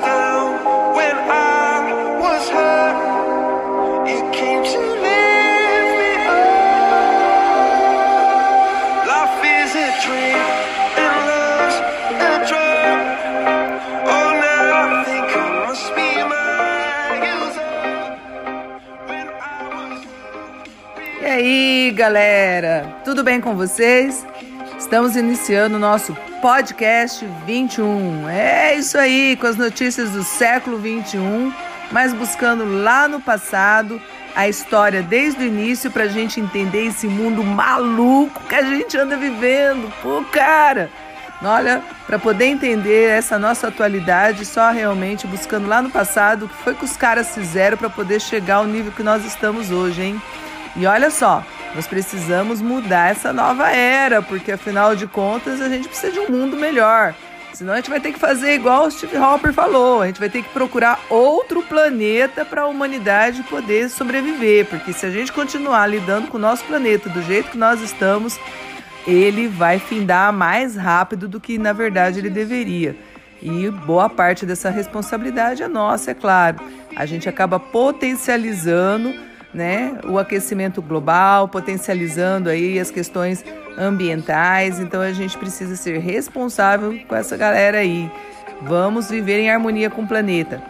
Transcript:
down, when I was hurt, you came to lift E aí, galera? Tudo bem com vocês? Estamos iniciando o nosso podcast 21. É isso aí, com as notícias do século 21, mas buscando lá no passado a história desde o início para a gente entender esse mundo maluco que a gente anda vivendo. Pô, cara! Olha, para poder entender essa nossa atualidade, só realmente buscando lá no passado o que foi que os caras fizeram para poder chegar ao nível que nós estamos hoje, hein? E olha só, nós precisamos mudar essa nova era, porque afinal de contas a gente precisa de um mundo melhor. Senão a gente vai ter que fazer igual o Steve Hopper falou, a gente vai ter que procurar outro planeta para a humanidade poder sobreviver, porque se a gente continuar lidando com o nosso planeta do jeito que nós estamos, ele vai findar mais rápido do que na verdade ele deveria. E boa parte dessa responsabilidade é nossa, é claro. A gente acaba potencializando né, o aquecimento global, potencializando aí as questões ambientais. Então a gente precisa ser responsável com essa galera aí. Vamos viver em harmonia com o planeta.